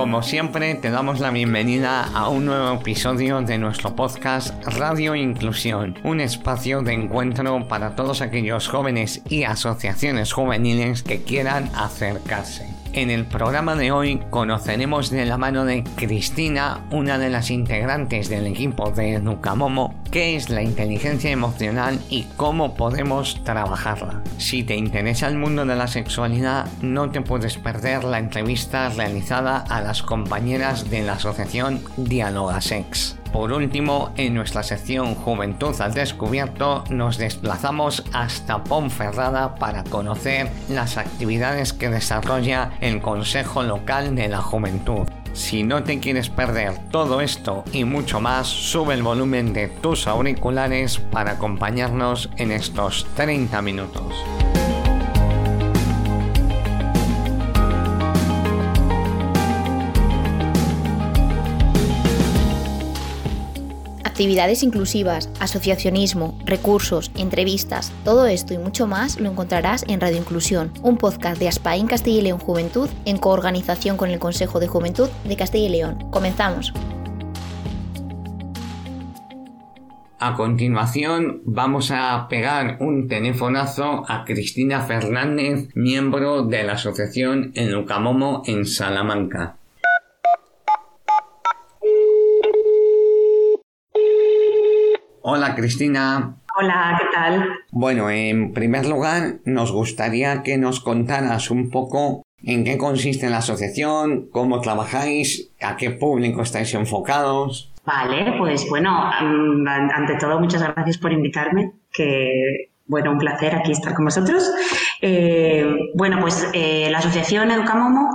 Como siempre, te damos la bienvenida a un nuevo episodio de nuestro podcast Radio Inclusión, un espacio de encuentro para todos aquellos jóvenes y asociaciones juveniles que quieran acercarse. En el programa de hoy conoceremos de la mano de Cristina, una de las integrantes del equipo de Nucamomo, qué es la inteligencia emocional y cómo podemos trabajarla. Si te interesa el mundo de la sexualidad, no te puedes perder la entrevista realizada a las compañeras de la asociación Dialoga Sex. Por último, en nuestra sección Juventud al Descubierto nos desplazamos hasta Ponferrada para conocer las actividades que desarrolla el Consejo Local de la Juventud. Si no te quieres perder todo esto y mucho más, sube el volumen de tus auriculares para acompañarnos en estos 30 minutos. Actividades inclusivas, asociacionismo, recursos, entrevistas, todo esto y mucho más lo encontrarás en Radio Inclusión, un podcast de Aspaín Castilla y León Juventud en coorganización con el Consejo de Juventud de Castilla y León. Comenzamos. A continuación vamos a pegar un telefonazo a Cristina Fernández, miembro de la asociación en Lucamomo en Salamanca. Hola Cristina. Hola, ¿qué tal? Bueno, en primer lugar, nos gustaría que nos contaras un poco en qué consiste la asociación, cómo trabajáis, a qué público estáis enfocados. Vale, pues bueno, ante todo muchas gracias por invitarme, que bueno, un placer aquí estar con vosotros. Eh, bueno, pues eh, la Asociación Educamomo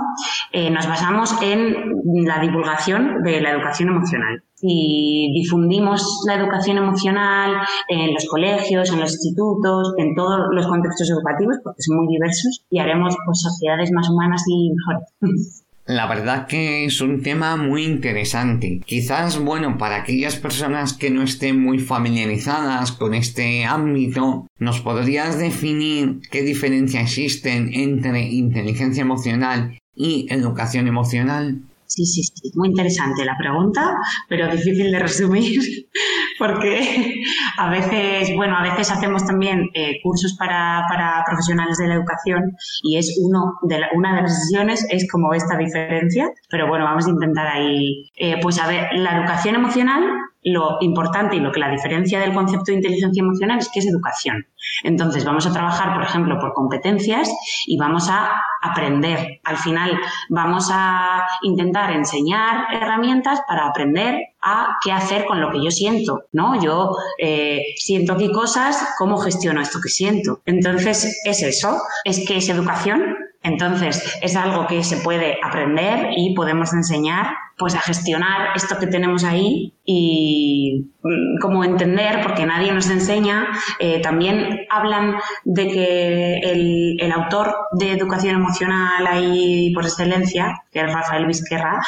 eh, nos basamos en la divulgación de la educación emocional y difundimos la educación emocional en los colegios, en los institutos, en todos los contextos educativos, porque son muy diversos, y haremos pues, sociedades más humanas y mejores. La verdad que es un tema muy interesante. Quizás, bueno, para aquellas personas que no estén muy familiarizadas con este ámbito, ¿nos podrías definir qué diferencia existen entre inteligencia emocional y educación emocional? Sí, sí, sí, muy interesante la pregunta, pero difícil de resumir porque a veces, bueno, a veces hacemos también eh, cursos para, para, profesionales de la educación y es uno de una de las sesiones es como esta diferencia, pero bueno, vamos a intentar ahí, eh, pues a ver, la educación emocional lo importante y lo que la diferencia del concepto de inteligencia emocional es que es educación. Entonces, vamos a trabajar, por ejemplo, por competencias y vamos a aprender. Al final, vamos a intentar enseñar herramientas para aprender a qué hacer con lo que yo siento, ¿no? Yo eh, siento aquí cosas, ¿cómo gestiono esto que siento? Entonces, es eso, es que es educación, entonces, es algo que se puede aprender y podemos enseñar pues a gestionar esto que tenemos ahí y mm, cómo entender, porque nadie nos enseña. Eh, también hablan de que el, el, autor de educación emocional ahí por excelencia, que es Rafael Vizquerra,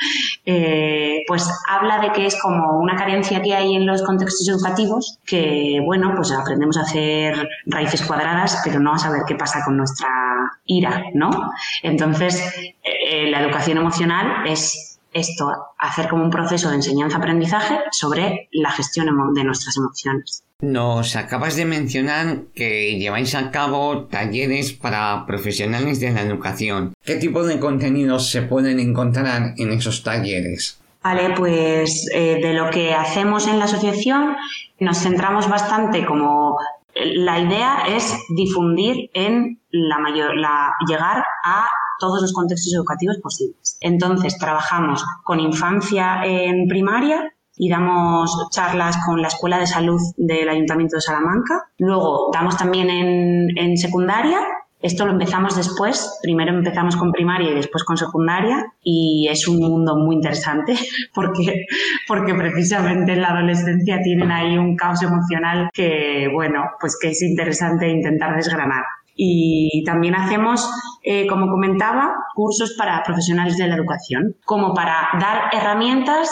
eh, pues habla de que es como una carencia que hay en los contextos educativos, que bueno, pues aprendemos a hacer raíces cuadradas, pero no a saber qué pasa con nuestra ira, ¿no? Entonces, eh, la educación emocional es esto, hacer como un proceso de enseñanza-aprendizaje sobre la gestión de nuestras emociones. Nos acabas de mencionar que lleváis a cabo talleres para profesionales de la educación. ¿Qué tipo de contenidos se pueden encontrar en esos talleres? Vale, pues eh, de lo que hacemos en la asociación nos centramos bastante como la idea es difundir en la mayor, la, llegar a todos los contextos educativos posibles. Entonces, trabajamos con infancia en primaria y damos charlas con la Escuela de Salud del Ayuntamiento de Salamanca. Luego damos también en, en secundaria esto lo empezamos después, primero empezamos con primaria y después con secundaria y es un mundo muy interesante porque, porque precisamente en la adolescencia tienen ahí un caos emocional que, bueno, pues que es interesante intentar desgranar. Y también hacemos, eh, como comentaba, cursos para profesionales de la educación, como para dar herramientas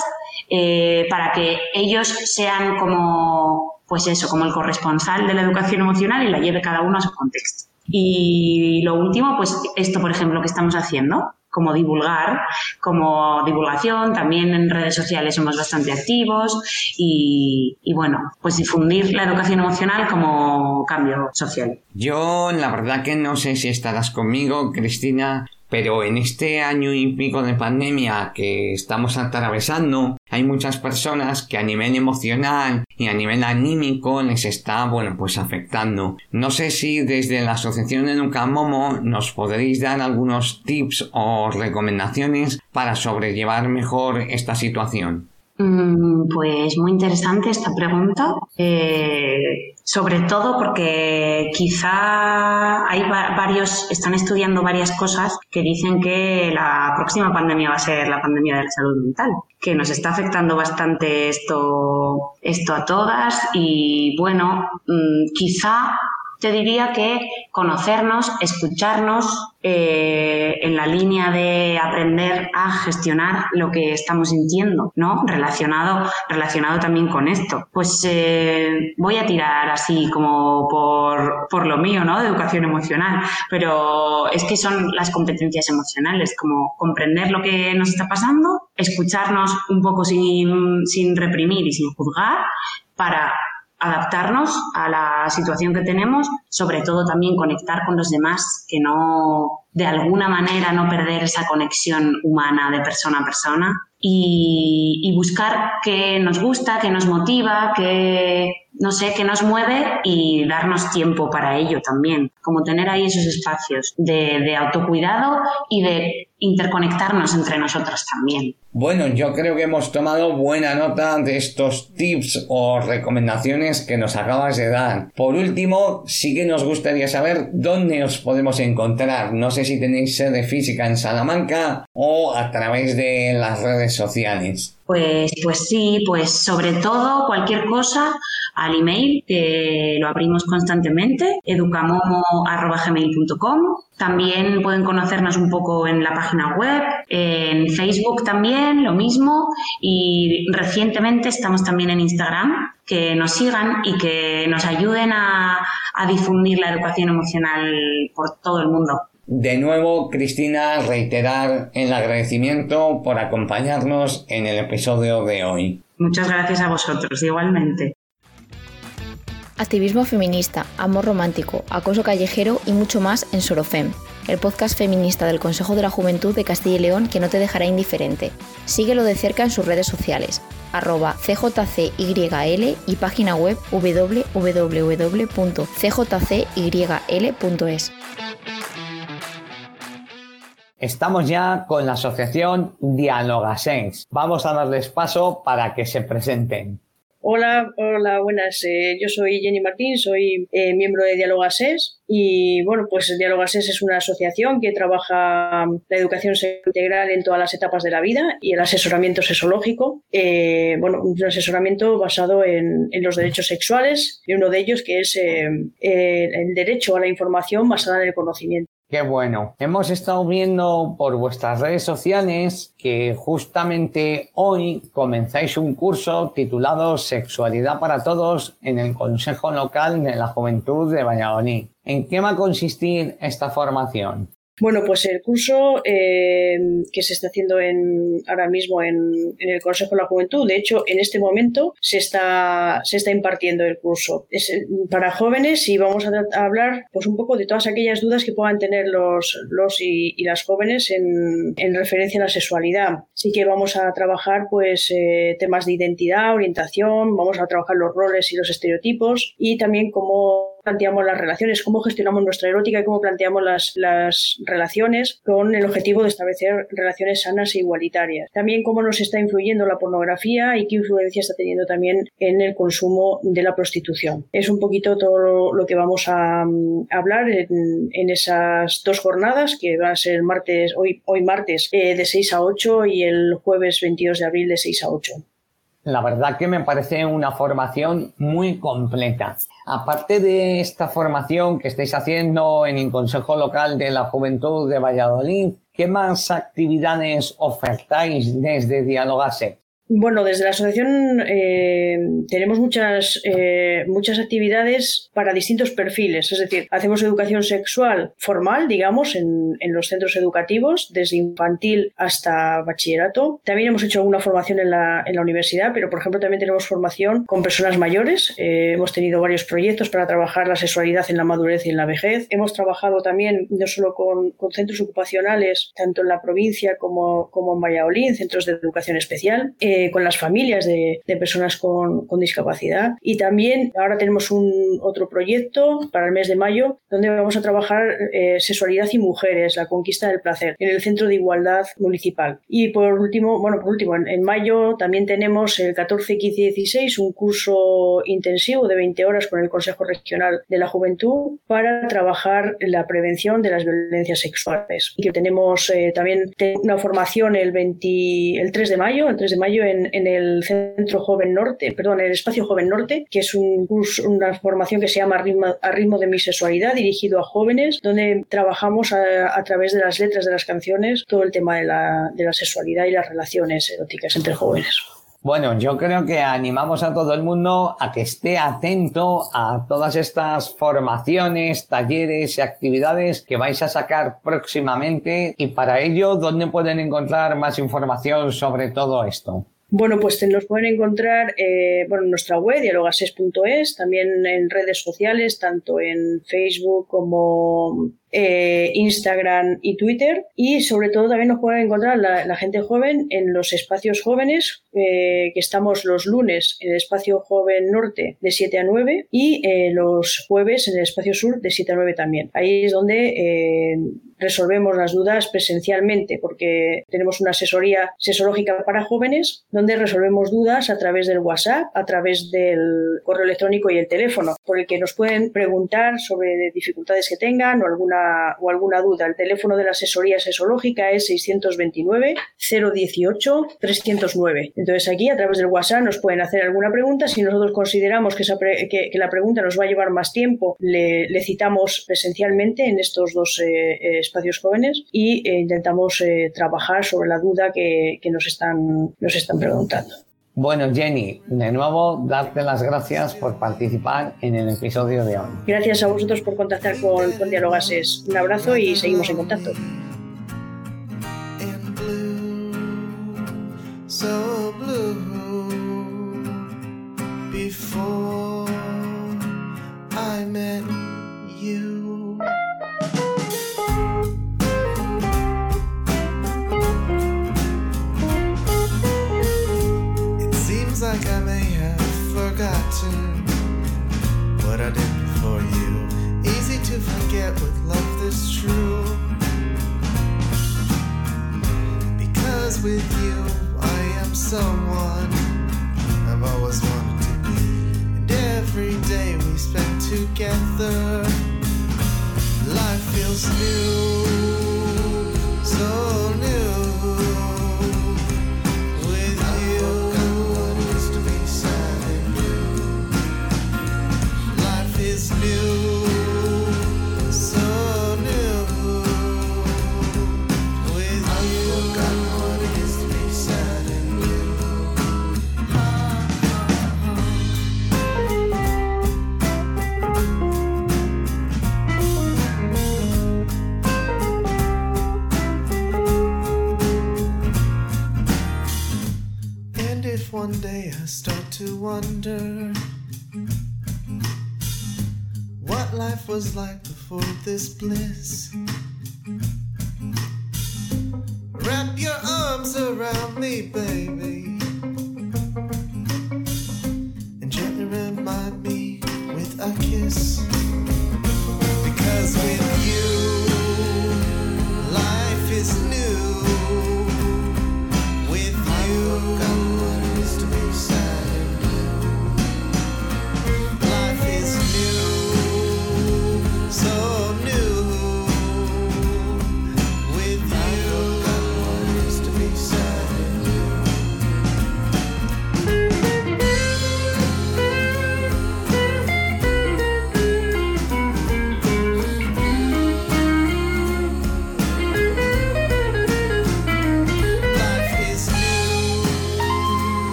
eh, para que ellos sean como, pues eso, como el corresponsal de la educación emocional y la lleve cada uno a su contexto. Y lo último, pues esto, por ejemplo, que estamos haciendo, como divulgar, como divulgación, también en redes sociales somos bastante activos y, y bueno, pues difundir la educación emocional como cambio social. Yo la verdad que no sé si estarás conmigo, Cristina, pero en este año y pico de pandemia que estamos atravesando, hay muchas personas que a nivel emocional y a nivel anímico les está, bueno, pues afectando. No sé si desde la Asociación Educa Momo nos podréis dar algunos tips o recomendaciones para sobrellevar mejor esta situación. Mm, pues muy interesante esta pregunta, eh, sobre todo porque quizá hay varios, están estudiando varias cosas que dicen que la próxima pandemia va a ser la pandemia de la salud mental, que nos está afectando bastante esto, esto a todas y bueno, mm, quizá te diría que conocernos, escucharnos eh, en la línea de aprender a gestionar lo que estamos sintiendo, ¿no? Relacionado, relacionado también con esto. Pues eh, voy a tirar así como por, por lo mío, ¿no? De educación emocional, pero es que son las competencias emocionales, como comprender lo que nos está pasando, escucharnos un poco sin, sin reprimir y sin juzgar para adaptarnos a la situación que tenemos, sobre todo también conectar con los demás, que no, de alguna manera, no perder esa conexión humana de persona a persona y, buscar qué nos gusta, qué nos motiva, qué, no sé, qué nos mueve y darnos tiempo para ello también, como tener ahí esos espacios de, de autocuidado y de interconectarnos entre nosotros también. Bueno, yo creo que hemos tomado buena nota de estos tips o recomendaciones que nos acabas de dar. Por último, sí que nos gustaría saber dónde os podemos encontrar. No sé si tenéis sede física en Salamanca o a través de las redes sociales. Pues, pues sí, pues sobre todo cualquier cosa al email que lo abrimos constantemente, educamomo.gmail.com. También pueden conocernos un poco en la página web, en Facebook también, lo mismo. Y recientemente estamos también en Instagram, que nos sigan y que nos ayuden a, a difundir la educación emocional por todo el mundo. De nuevo, Cristina, reiterar el agradecimiento por acompañarnos en el episodio de hoy. Muchas gracias a vosotros, igualmente. Activismo feminista, amor romántico, acoso callejero y mucho más en Sorofem, el podcast feminista del Consejo de la Juventud de Castilla y León que no te dejará indiferente. Síguelo de cerca en sus redes sociales, arroba cjcyl y página web www.cjcyl.es. Estamos ya con la asociación Dialogasense. Vamos a darles paso para que se presenten. Hola, hola, buenas. Eh, yo soy Jenny Martín, soy eh, miembro de Dialogases y bueno, pues Dialogases es una asociación que trabaja la educación integral en todas las etapas de la vida y el asesoramiento sexológico. Eh, bueno, un asesoramiento basado en, en, los derechos sexuales y uno de ellos que es el derecho a la información basada en el conocimiento. Qué bueno. Hemos estado viendo por vuestras redes sociales que justamente hoy comenzáis un curso titulado Sexualidad para Todos en el Consejo Local de la Juventud de Valladolid. ¿En qué va a consistir esta formación? Bueno, pues el curso eh, que se está haciendo en, ahora mismo en, en, el Consejo de la Juventud, de hecho, en este momento se está, se está impartiendo el curso. Es eh, para jóvenes y vamos a, a hablar pues un poco de todas aquellas dudas que puedan tener los, los y, y las jóvenes en, en, referencia a la sexualidad. Sí que vamos a trabajar pues eh, temas de identidad, orientación, vamos a trabajar los roles y los estereotipos y también cómo planteamos las relaciones, cómo gestionamos nuestra erótica y cómo planteamos las, las relaciones con el objetivo de establecer relaciones sanas e igualitarias. También cómo nos está influyendo la pornografía y qué influencia está teniendo también en el consumo de la prostitución. Es un poquito todo lo que vamos a, um, hablar en, en, esas dos jornadas que van a ser martes, hoy, hoy martes eh, de 6 a 8 y el jueves 22 de abril de 6 a 8. La verdad que me parece una formación muy completa. Aparte de esta formación que estáis haciendo en el Consejo Local de la Juventud de Valladolid, ¿qué más actividades ofertáis desde Dialogase? Bueno, desde la asociación eh, tenemos muchas, eh, muchas actividades para distintos perfiles, es decir, hacemos educación sexual formal, digamos, en, en, los centros educativos, desde infantil hasta bachillerato. También hemos hecho alguna formación en la, en la universidad, pero por ejemplo también tenemos formación con personas mayores. Eh, hemos tenido varios proyectos para trabajar la sexualidad en la madurez y en la vejez. Hemos trabajado también no solo con, con centros ocupacionales, tanto en la provincia como, como en Valladolid, centros de educación especial. Eh, con las familias de, de personas con, con, discapacidad. Y también ahora tenemos un otro proyecto para el mes de mayo donde vamos a trabajar eh, sexualidad y mujeres, la conquista del placer, en el Centro de Igualdad Municipal. Y por último, bueno, por último, en, en mayo también tenemos el 14, 15 y 16 un curso intensivo de 20 horas con el Consejo Regional de la Juventud para trabajar la prevención de las violencias sexuales. Y que tenemos eh, también una formación el, 20, el 3 de mayo, el 3 de mayo en, en, el Centro Joven Norte, perdón, el Espacio Joven Norte, que es un curso, una formación que se llama ritmo, a ritmo de mi sexualidad, dirigido a jóvenes, donde trabajamos a, a, través de las letras de las canciones todo el tema de la, de la sexualidad y las relaciones eróticas entre jóvenes. Bueno, yo creo que animamos a todo el mundo a que esté atento a todas estas formaciones, talleres y actividades que vais a sacar próximamente y para ello, ¿dónde pueden encontrar más información sobre todo esto? Bueno, pues nos pueden encontrar eh, bueno, en nuestra web, dialogases.es, también en redes sociales, tanto en Facebook como eh, Instagram y Twitter. Y sobre todo también nos pueden encontrar la, la gente joven en los espacios jóvenes, eh, que estamos los lunes en el espacio joven norte de 7 a 9 y eh, los jueves en el espacio sur de 7 a 9 también. Ahí es donde eh, resolvemos las dudas presencialmente porque tenemos una asesoría sesológica para jóvenes donde resolvemos dudas a través del WhatsApp, a través del correo electrónico y el teléfono, por el que nos pueden preguntar sobre dificultades que tengan o alguna o alguna duda, el teléfono de la asesoría sesológica es 629 018 309. Entonces aquí a través del WhatsApp nos pueden hacer alguna pregunta. Si nosotros consideramos que, esa pre que, la pregunta nos va a llevar más tiempo, le, citamos presencialmente en estos dos eh, espacios jóvenes y eh, intentamos eh, trabajar sobre la duda que, que nos, están, nos están preguntando. Bueno, Jenny, de nuevo, darte las gracias por participar en el episodio de hoy. Gracias a vosotros por contactar con, con Dialogases. Un abrazo y seguimos en contacto. Was like before this bliss.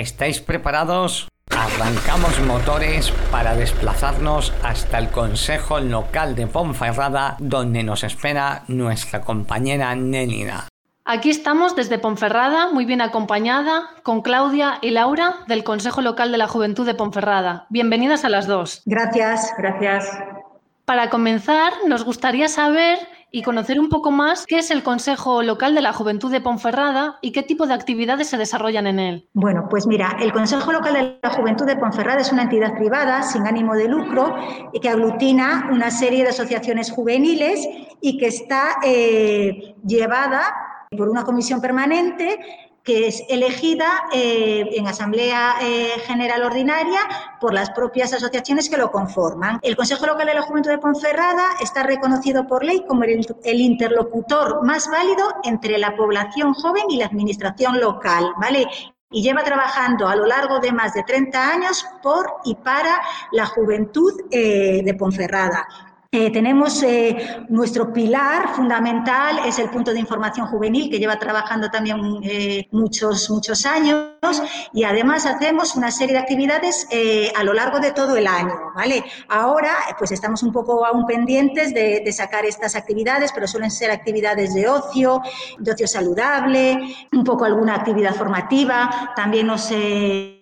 ¿Estáis preparados? Arrancamos motores para desplazarnos hasta el Consejo Local de Ponferrada, donde nos espera nuestra compañera Nélida. Aquí estamos desde Ponferrada, muy bien acompañada, con Claudia y Laura del Consejo Local de la Juventud de Ponferrada. Bienvenidas a las dos. Gracias, gracias. Para comenzar, nos gustaría saber y conocer un poco más qué es el Consejo Local de la Juventud de Ponferrada y qué tipo de actividades se desarrollan en él. Bueno, pues mira, el Consejo Local de la Juventud de Ponferrada es una entidad privada sin ánimo de lucro que aglutina una serie de asociaciones juveniles y que está eh, llevada por una comisión permanente que es elegida eh, en Asamblea eh, General Ordinaria por las propias asociaciones que lo conforman. El Consejo Local de la Juventud de Ponferrada está reconocido por ley como el, interlocutor más válido entre la población joven y la administración local, ¿vale? y lleva trabajando a lo largo de más de 30 años por y para la juventud eh, de Ponferrada. Eh, tenemos eh, nuestro pilar fundamental, es el punto de información juvenil que lleva trabajando también eh, muchos, muchos años y además hacemos una serie de actividades a lo largo de todo el año, ¿vale? Ahora pues estamos un poco aún pendientes de, de sacar estas actividades, pero suelen ser actividades de ocio, de ocio saludable, un poco alguna actividad formativa, también nos...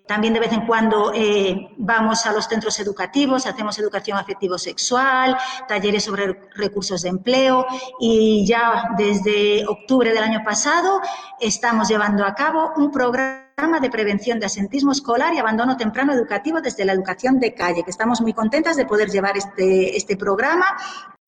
También de vez en cuando eh, vamos a los centros educativos, hacemos educación afectivo-sexual, talleres sobre recursos de empleo y ya desde octubre del año pasado estamos llevando a cabo un programa de prevención de asentismo escolar y abandono temprano educativo desde la educación de calle, que estamos muy contentas de poder llevar este, este programa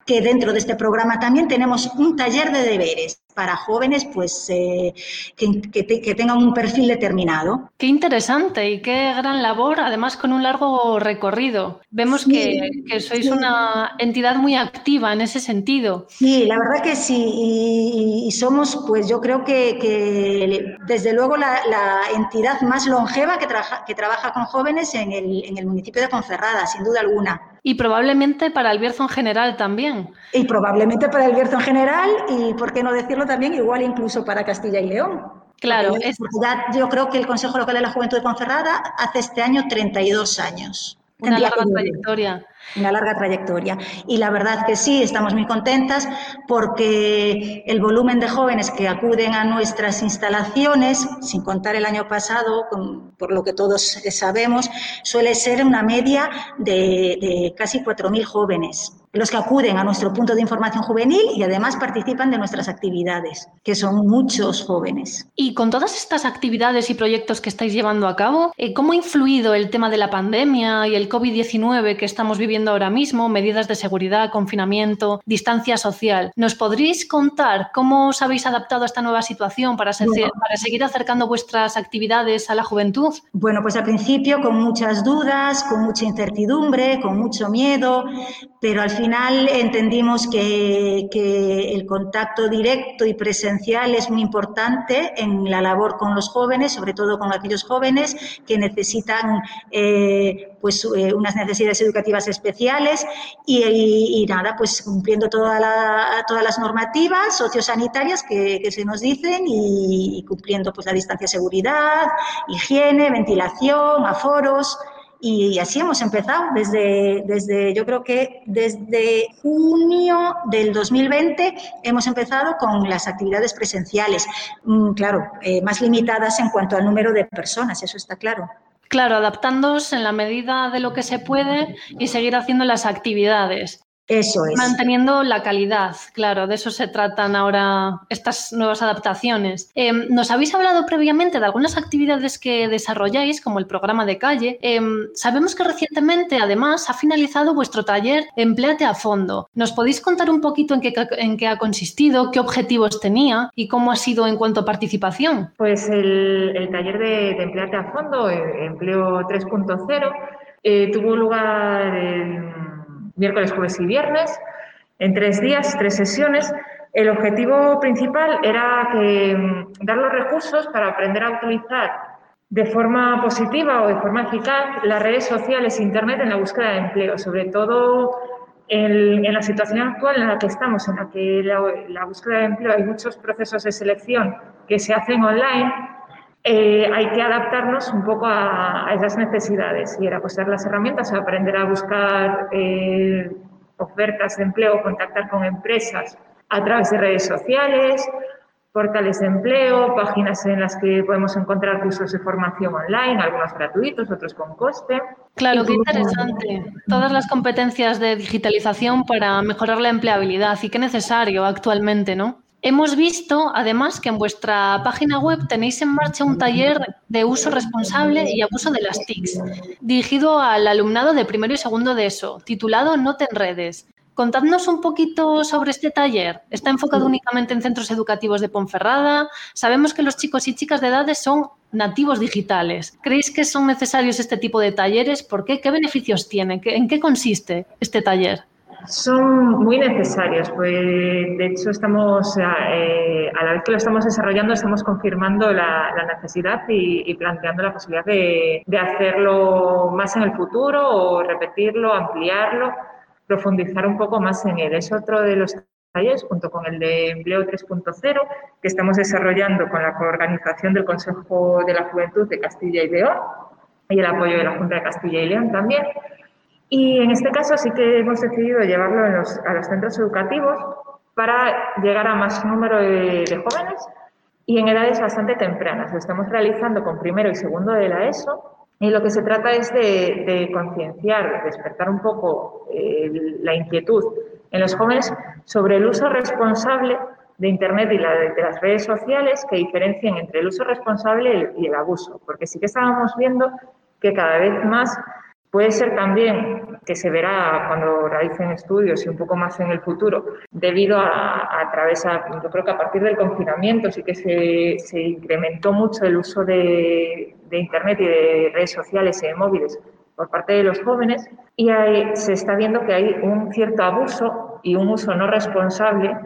que dentro de este programa también tenemos un taller de deberes para jóvenes pues eh, que, que, que, tengan un perfil determinado. Qué interesante y qué gran labor, además con un largo recorrido. Vemos sí, que, que, sois sí. una entidad muy activa en ese sentido. Sí, la verdad que sí, y, y somos pues yo creo que, desde luego la, la, entidad más longeva que, trabaja, que trabaja con jóvenes en el, en el municipio de Ponferrada, sin duda alguna. Y probablemente para el Bierzo en general también. Y probablemente para el Bierzo en general y, por qué no decirlo también, igual incluso para Castilla y León. Claro. Porque, es... ya, yo creo que el Consejo Local de la Juventud de Ponferrada hace este año 32 años. Una larga trayectoria. Una larga trayectoria. Y la verdad que sí, estamos muy contentas porque el volumen de jóvenes que acuden a nuestras instalaciones, sin contar el año pasado, con, por lo que todos sabemos, suele ser una media de, de casi 4.000 jóvenes los que acuden a nuestro punto de información juvenil y además participan de nuestras actividades, que son muchos jóvenes. Y con todas estas actividades y proyectos que estáis llevando a cabo, eh, ¿cómo ha influido el tema de la pandemia y el COVID-19 que estamos viviendo ahora mismo, medidas de seguridad, confinamiento, distancia social? ¿Nos podréis contar cómo os habéis adaptado a esta nueva situación para, ser, bueno. para seguir acercando vuestras actividades a la juventud? Bueno, pues al principio con muchas dudas, con mucha incertidumbre, con mucho miedo, pero al final entendimos que, el contacto directo y presencial es muy importante en la labor con los jóvenes, sobre todo con aquellos jóvenes que necesitan eh, pues, eh, unas necesidades educativas especiales y, nada, pues cumpliendo todas las normativas sociosanitarias que, se nos dicen y, y cumpliendo pues, la distancia de seguridad, higiene, ventilación, aforos. Y así hemos empezado desde, desde, yo creo que desde junio del 2020 hemos empezado con las actividades presenciales, mm, claro, eh, más limitadas en cuanto al número de personas, eso está claro. Claro, adaptándose en la medida de lo que se puede y seguir haciendo las actividades. Eso es. Manteniendo la calidad, claro, de eso se tratan ahora estas nuevas adaptaciones. Eh, nos habéis hablado previamente de algunas actividades que desarrolláis, como el programa de calle. Eh, sabemos que recientemente, además, ha finalizado vuestro taller Empleate a Fondo. ¿Nos podéis contar un poquito en qué, en qué ha consistido, qué objetivos tenía y cómo ha sido en cuanto a participación? Pues el, el taller de, de, Empleate a Fondo, eh, Empleo 3.0, eh, tuvo lugar en miércoles, jueves y viernes, en tres días, tres sesiones. El objetivo principal era mm, dar los recursos para aprender a utilizar de forma positiva o de forma eficaz las redes sociales Internet en la búsqueda de empleo, sobre todo en, en la situación actual en la que estamos, en la que la, la, búsqueda de empleo hay muchos procesos de selección que se hacen online. Eh, hay que adaptarnos un poco a, esas necesidades y era pues dar las herramientas, aprender a buscar eh, ofertas de empleo, contactar con empresas a través de redes sociales, portales de empleo, páginas en las que podemos encontrar cursos de formación online, algunos gratuitos, otros con coste. Claro, qué interesante. Todas las competencias de digitalización para mejorar la empleabilidad y qué necesario actualmente, ¿no? Hemos visto, además, que en vuestra página web tenéis en marcha un taller de uso responsable y abuso de las TICs, dirigido al alumnado de primero y segundo de ESO, titulado No te enredes. Contadnos un poquito sobre este taller. ¿Está enfocado únicamente en centros educativos de Ponferrada? Sabemos que los chicos y chicas de edades son nativos digitales. ¿Creéis que son necesarios este tipo de talleres? ¿Por qué? ¿Qué beneficios tiene? ¿En qué consiste este taller? Son muy necesarios, pues de hecho estamos, eh, a la vez que lo estamos desarrollando, estamos confirmando la, necesidad y, planteando la posibilidad de, de hacerlo más en el futuro o repetirlo, ampliarlo profundizar un poco más en él. Es otro de los talleres, junto con el de Empleo 3.0, que estamos desarrollando con la coorganización del Consejo de la Juventud de Castilla y León y el apoyo de la Junta de Castilla y León también. Y en este caso sí que hemos decidido llevarlo a los centros educativos para llegar a más número de, de jóvenes y en edades bastante tempranas. Lo estamos realizando con primero y segundo de la ESO y lo que se trata es de, concienciar, despertar un poco eh, la inquietud en los jóvenes sobre el uso responsable de Internet y de las redes sociales que diferencien entre el uso responsable y el abuso. Porque sí que estábamos viendo que cada vez más Puede ser también que se verá cuando realicen estudios y un poco más en el futuro, debido a, a través, yo creo que a partir del confinamiento sí que se, incrementó mucho el uso de, de, Internet y de redes sociales y de móviles por parte de los jóvenes y se está viendo que hay un cierto abuso y un uso no responsable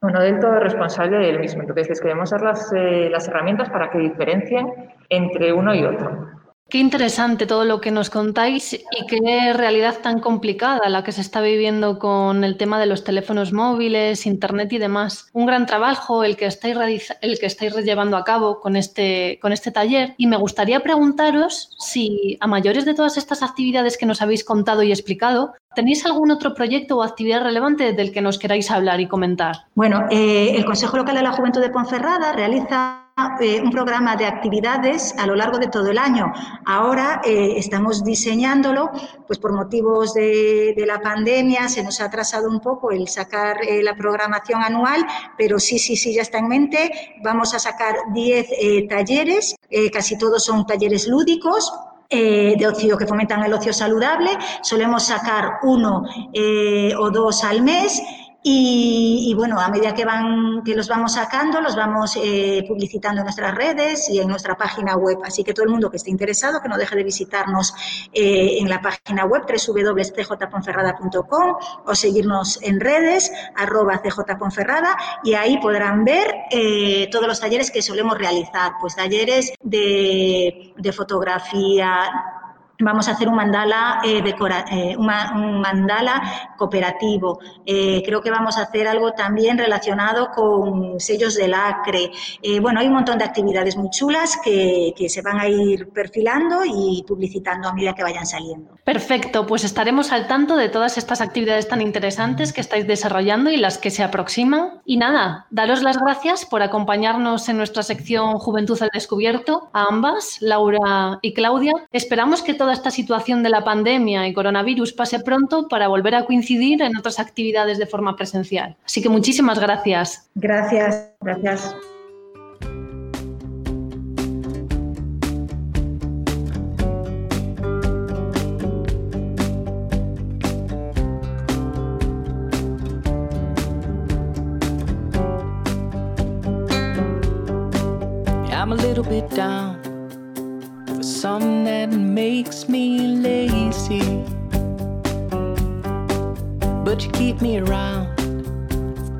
o no del todo responsable del mismo. Entonces, les queremos dar las, eh, las herramientas para que diferencien entre uno y otro. Qué interesante todo lo que nos contáis y qué realidad tan complicada la que se está viviendo con el tema de los teléfonos móviles, internet y demás. Un gran trabajo el que estáis, el que estáis llevando a cabo con este, con este taller y me gustaría preguntaros si a mayores de todas estas actividades que nos habéis contado y explicado, ¿Tenéis algún otro proyecto o actividad relevante del que nos queráis hablar y comentar? Bueno, eh, el Consejo Local de la Juventud de Ponferrada realiza eh, un programa de actividades a lo largo de todo el año. Ahora eh, estamos diseñándolo, pues por motivos de, la pandemia se nos ha atrasado un poco el sacar la programación anual, pero sí, sí, sí, ya está en mente. Vamos a sacar 10 talleres, casi todos son talleres lúdicos eh, de ocio que fomentan el ocio saludable. Solemos sacar uno eh, o dos al mes y, bueno, a medida que, van, que los vamos sacando, los vamos eh, publicitando en nuestras redes y en nuestra página web. Así que todo el mundo que esté interesado, que no deje de visitarnos eh, en la página web www.cjponferrada.com o seguirnos en redes, arroba cjponferrada, y ahí podrán ver eh, todos los talleres que solemos realizar. Pues talleres de, de fotografía, Vamos a hacer un mandala, eh, eh un mandala cooperativo. Eh, creo que vamos a hacer algo también relacionado con sellos de lacre. Eh, bueno, hay un montón de actividades muy chulas que, que, se van a ir perfilando y publicitando a medida que vayan saliendo. Perfecto, pues estaremos al tanto de todas estas actividades tan interesantes que estáis desarrollando y las que se aproximan. Y nada, daros las gracias por acompañarnos en nuestra sección Juventud al Descubierto, a ambas, Laura y Claudia. Esperamos que toda esta situación de la pandemia y coronavirus pase pronto para volver a coincidir en otras actividades de forma presencial. Así que muchísimas gracias. Gracias, gracias. I'm a little bit down. That makes me lazy. But you keep me around.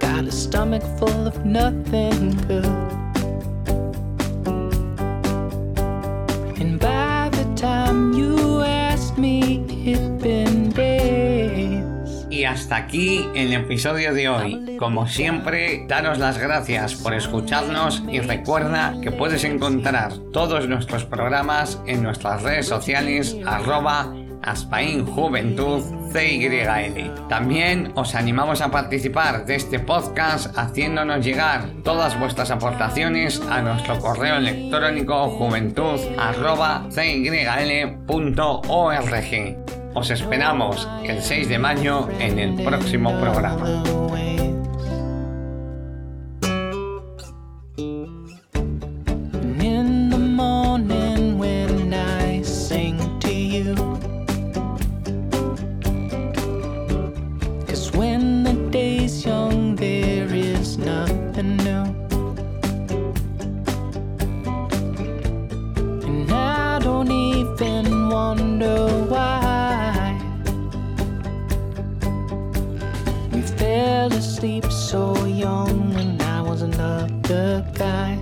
Got a stomach full of nothing good. Hasta aquí el episodio de hoy. Como siempre, daros las gracias por escucharnos y recuerda que puedes encontrar todos nuestros programas en nuestras redes sociales arroba Juventud CYL. También os animamos a participar de este podcast haciéndonos llegar todas vuestras aportaciones a nuestro correo electrónico juventud Os esperamos el 6 de mayo en el próximo programa. 的爱